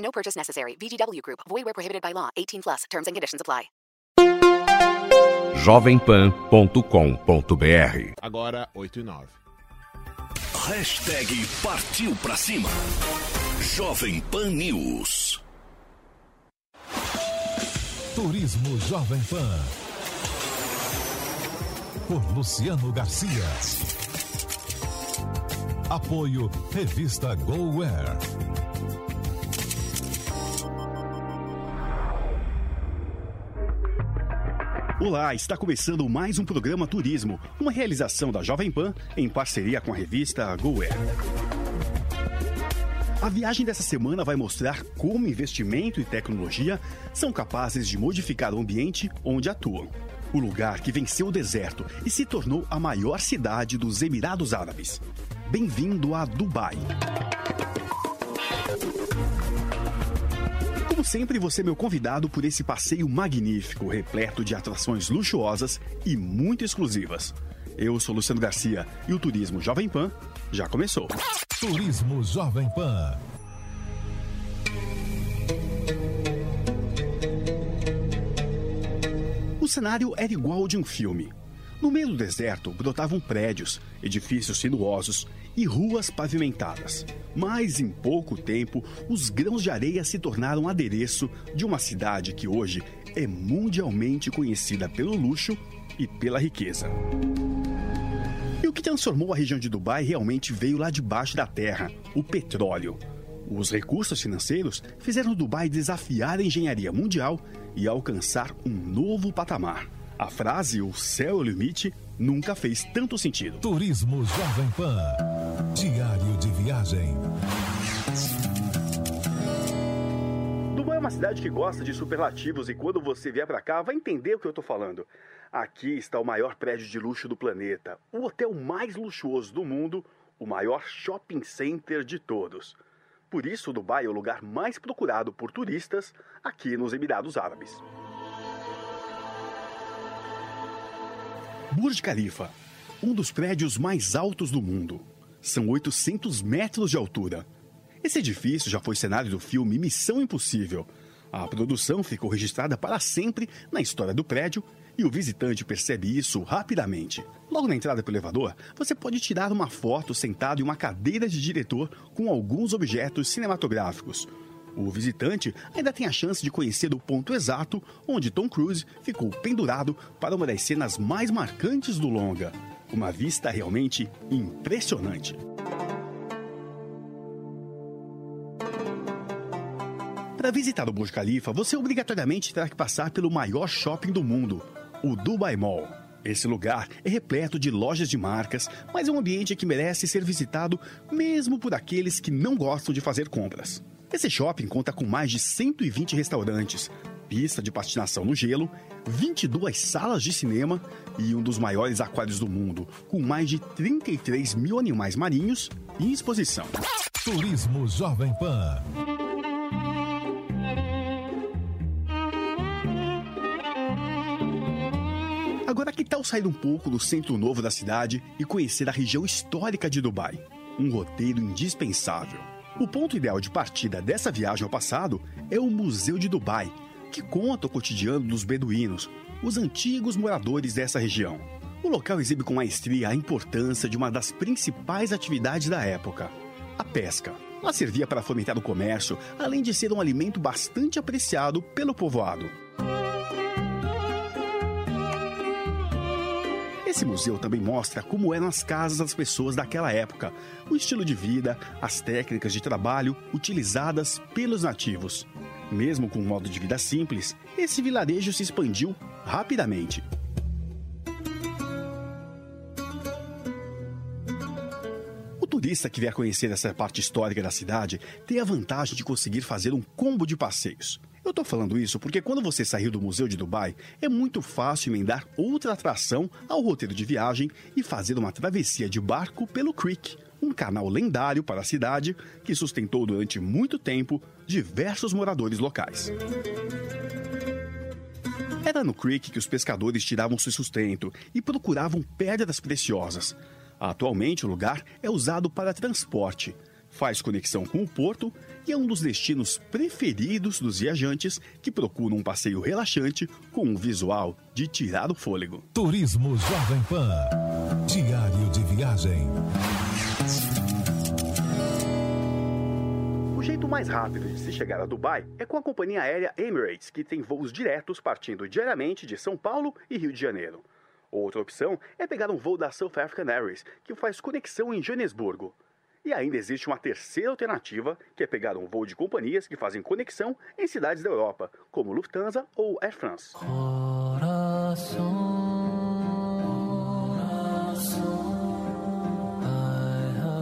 No purchase necessary. VGW Group. Void where prohibited by law. 18 plus. Terms and conditions apply. jovempan.com.br Agora, 8 e 9. Hashtag Partiu Pra Cima. Jovem Pan News. Turismo Jovem Pan. Por Luciano Garcia. Apoio Revista GoWare. Olá, está começando mais um programa Turismo, uma realização da Jovem Pan em parceria com a revista GoWare. A viagem dessa semana vai mostrar como investimento e tecnologia são capazes de modificar o ambiente onde atuam. O lugar que venceu o deserto e se tornou a maior cidade dos Emirados Árabes. Bem-vindo a Dubai. Como sempre, você é meu convidado por esse passeio magnífico, repleto de atrações luxuosas e muito exclusivas. Eu sou Luciano Garcia e o Turismo Jovem Pan já começou. Turismo Jovem Pan. O cenário era igual ao de um filme. No meio do deserto brotavam prédios, edifícios sinuosos e ruas pavimentadas. Mas em pouco tempo, os grãos de areia se tornaram adereço de uma cidade que hoje é mundialmente conhecida pelo luxo e pela riqueza. E o que transformou a região de Dubai realmente veio lá debaixo da terra: o petróleo. Os recursos financeiros fizeram Dubai desafiar a engenharia mundial e alcançar um novo patamar. A frase o céu é o limite nunca fez tanto sentido. Turismo Jovem Pan. Dubai é uma cidade que gosta de superlativos e quando você vier para cá vai entender o que eu tô falando. Aqui está o maior prédio de luxo do planeta, o hotel mais luxuoso do mundo, o maior shopping center de todos. Por isso, Dubai é o lugar mais procurado por turistas aqui nos Emirados Árabes. Burj Khalifa, um dos prédios mais altos do mundo. São 800 metros de altura. Esse edifício já foi cenário do filme Missão Impossível. A produção ficou registrada para sempre na história do prédio e o visitante percebe isso rapidamente. Logo na entrada pelo elevador, você pode tirar uma foto sentado em uma cadeira de diretor com alguns objetos cinematográficos. O visitante ainda tem a chance de conhecer o ponto exato onde Tom Cruise ficou pendurado para uma das cenas mais marcantes do longa. Uma vista realmente impressionante. Para visitar o Burj Khalifa, você obrigatoriamente terá que passar pelo maior shopping do mundo, o Dubai Mall. Esse lugar é repleto de lojas de marcas, mas é um ambiente que merece ser visitado mesmo por aqueles que não gostam de fazer compras. Esse shopping conta com mais de 120 restaurantes, pista de patinação no gelo, 22 salas de cinema e um dos maiores aquários do mundo, com mais de 33 mil animais marinhos em exposição. Turismo Jovem Pan. Agora, que tal sair um pouco do centro novo da cidade e conhecer a região histórica de Dubai? Um roteiro indispensável. O ponto ideal de partida dessa viagem ao passado é o Museu de Dubai, que conta o cotidiano dos beduínos, os antigos moradores dessa região. O local exibe com maestria a importância de uma das principais atividades da época, a pesca. Ela servia para fomentar o comércio, além de ser um alimento bastante apreciado pelo povoado. Esse museu também mostra como eram as casas das pessoas daquela época, o estilo de vida, as técnicas de trabalho utilizadas pelos nativos. Mesmo com um modo de vida simples, esse vilarejo se expandiu rapidamente. turista que vier conhecer essa parte histórica da cidade tem a vantagem de conseguir fazer um combo de passeios. Eu tô falando isso porque quando você sair do Museu de Dubai, é muito fácil emendar outra atração ao roteiro de viagem e fazer uma travessia de barco pelo Creek, um canal lendário para a cidade que sustentou durante muito tempo diversos moradores locais. Era no Creek que os pescadores tiravam seu sustento e procuravam pedras preciosas. Atualmente, o lugar é usado para transporte, faz conexão com o porto e é um dos destinos preferidos dos viajantes que procuram um passeio relaxante com um visual de tirar o fôlego. Turismo Jovem Pan. Diário de viagem. O jeito mais rápido de se chegar a Dubai é com a companhia aérea Emirates, que tem voos diretos partindo diariamente de São Paulo e Rio de Janeiro. Outra opção é pegar um voo da South African Airways, que faz conexão em Joanesburgo. E ainda existe uma terceira alternativa, que é pegar um voo de companhias que fazem conexão em cidades da Europa, como Lufthansa ou Air France.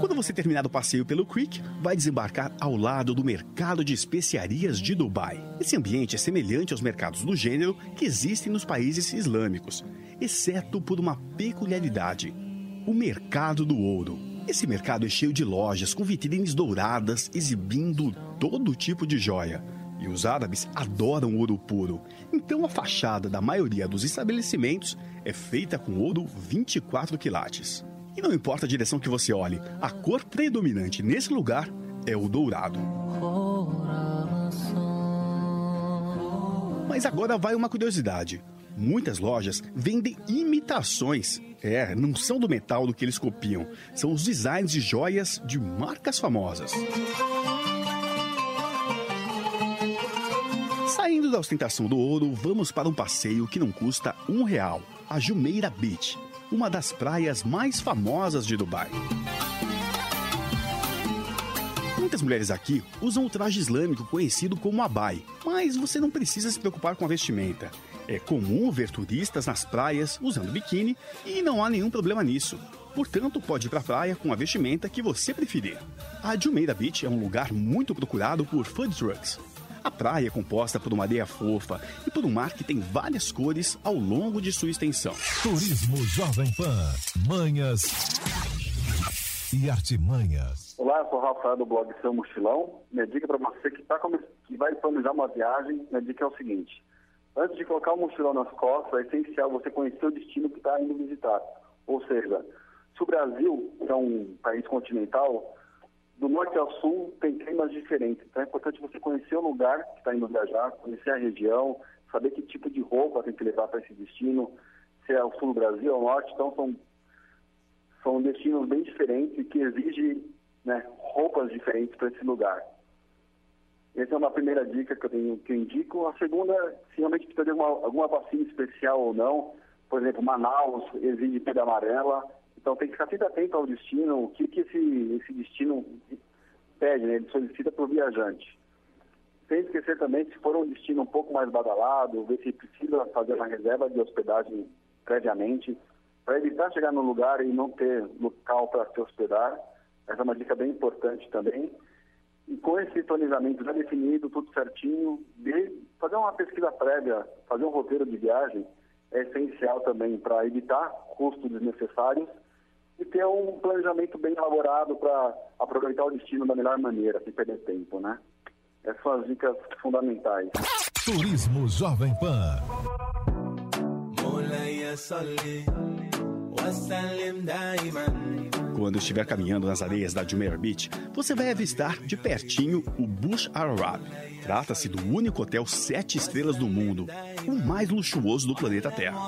Quando você terminar o passeio pelo Creek, vai desembarcar ao lado do mercado de especiarias de Dubai. Esse ambiente é semelhante aos mercados do gênero que existem nos países islâmicos, exceto por uma peculiaridade: o mercado do ouro. Esse mercado é cheio de lojas com vitrines douradas exibindo todo tipo de joia. E os árabes adoram ouro puro. Então a fachada da maioria dos estabelecimentos é feita com ouro 24 quilates. E não importa a direção que você olhe, a cor predominante nesse lugar é o dourado. Mas agora vai uma curiosidade. Muitas lojas vendem imitações. É, não são do metal do que eles copiam, são os designs de joias de marcas famosas. Saindo da ostentação do ouro, vamos para um passeio que não custa um real, a Jumeirah Beach, uma das praias mais famosas de Dubai. Muitas mulheres aqui usam o traje islâmico conhecido como abai, mas você não precisa se preocupar com a vestimenta. É comum ver turistas nas praias usando biquíni e não há nenhum problema nisso. Portanto, pode ir para a praia com a vestimenta que você preferir. A Jumeirah Beach é um lugar muito procurado por food trucks. A praia é composta por uma areia fofa e por um mar que tem várias cores ao longo de sua extensão. Turismo Jovem Pan. Manhas e artimanhas. Olá, eu sou o Rafael do blog Seu Mochilão. Minha dica para você que, tá, que vai planejar uma viagem, minha dica é o seguinte. Antes de colocar o mochilão nas costas, é essencial você conhecer o destino que está indo visitar. Ou seja, se o Brasil é um país continental, do norte ao sul tem climas diferentes. Então é importante você conhecer o lugar que está indo viajar, conhecer a região, saber que tipo de roupa tem que levar para esse destino, se é o sul do Brasil ou o norte. Então são, são destinos bem diferentes que exigem né, roupas diferentes para esse lugar. Essa é uma primeira dica que eu, tenho, que eu indico. A segunda, se realmente precisa de alguma, alguma vacina especial ou não. Por exemplo, Manaus exige pedra amarela. Então tem que ficar sempre atento ao destino, o que, que esse, esse destino pede, né? ele solicita para o viajante. Sem esquecer também, se for um destino um pouco mais badalado, ver se precisa fazer uma reserva de hospedagem previamente, para evitar chegar no lugar e não ter local para se hospedar. Essa é uma dica bem importante também. E com esse planejamento já definido, tudo certinho, de fazer uma pesquisa prévia, fazer um roteiro de viagem é essencial também para evitar custos desnecessários e ter um planejamento bem elaborado para aproveitar o destino da melhor maneira, sem perder tempo, né? Essas são as dicas fundamentais. Turismo Jovem Pan. Quando estiver caminhando nas areias da Jumeirah Beach, você vai avistar de pertinho o Bush Arab. Trata-se do único hotel sete estrelas do mundo, o mais luxuoso do planeta Terra.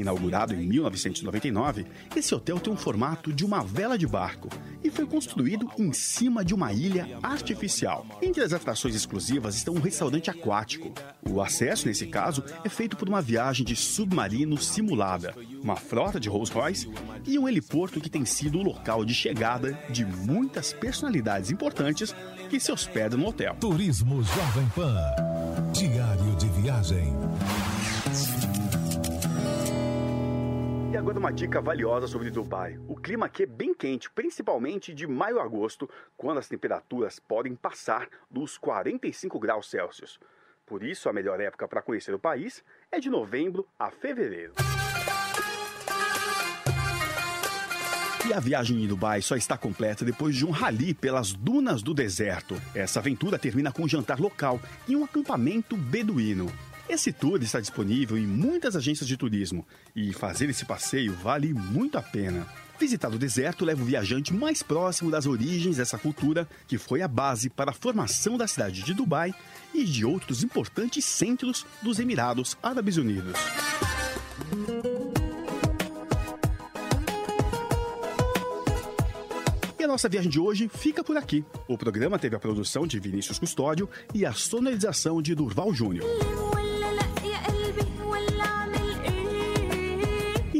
Inaugurado em 1999, esse hotel tem um formato de uma vela de barco e foi construído em cima de uma ilha artificial. Entre as atrações exclusivas estão um restaurante aquático. O acesso, nesse caso, é feito por uma viagem de submarino simulada, uma frota de Rolls-Royce e um heliporto que tem sido o local de chegada de muitas personalidades importantes que se hospedam no hotel. Turismo Jovem Pan. Diário de viagem. Agora uma dica valiosa sobre Dubai. O clima aqui é bem quente, principalmente de maio a agosto, quando as temperaturas podem passar dos 45 graus Celsius. Por isso, a melhor época para conhecer o país é de novembro a fevereiro. E a viagem em Dubai só está completa depois de um rally pelas dunas do deserto. Essa aventura termina com um jantar local e um acampamento beduíno. Esse tour está disponível em muitas agências de turismo e fazer esse passeio vale muito a pena. Visitar o deserto leva o viajante mais próximo das origens dessa cultura, que foi a base para a formação da cidade de Dubai e de outros importantes centros dos Emirados Árabes Unidos. E a nossa viagem de hoje fica por aqui. O programa teve a produção de Vinícius Custódio e a sonorização de Durval Júnior.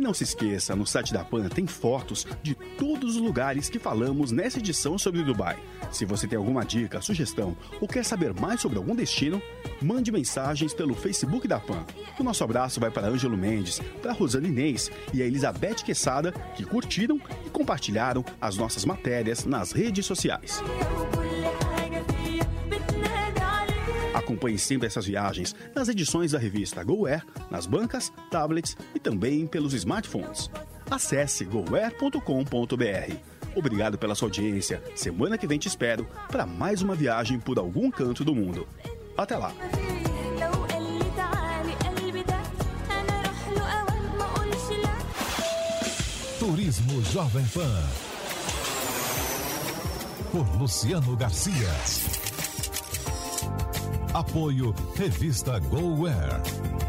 Não se esqueça, no site da PAN tem fotos de todos os lugares que falamos nessa edição sobre Dubai. Se você tem alguma dica, sugestão ou quer saber mais sobre algum destino, mande mensagens pelo Facebook da PAN. O nosso abraço vai para Ângelo Mendes, para Rosana Inês e a Elizabeth Quesada, que curtiram e compartilharam as nossas matérias nas redes sociais. Acompanhe sempre essas viagens nas edições da revista GoAir, nas bancas, tablets e também pelos smartphones. Acesse goair.com.br. Obrigado pela sua audiência. Semana que vem te espero para mais uma viagem por algum canto do mundo. Até lá! Turismo Jovem Pan. Por Luciano Garcia. Apoio Revista GoWare.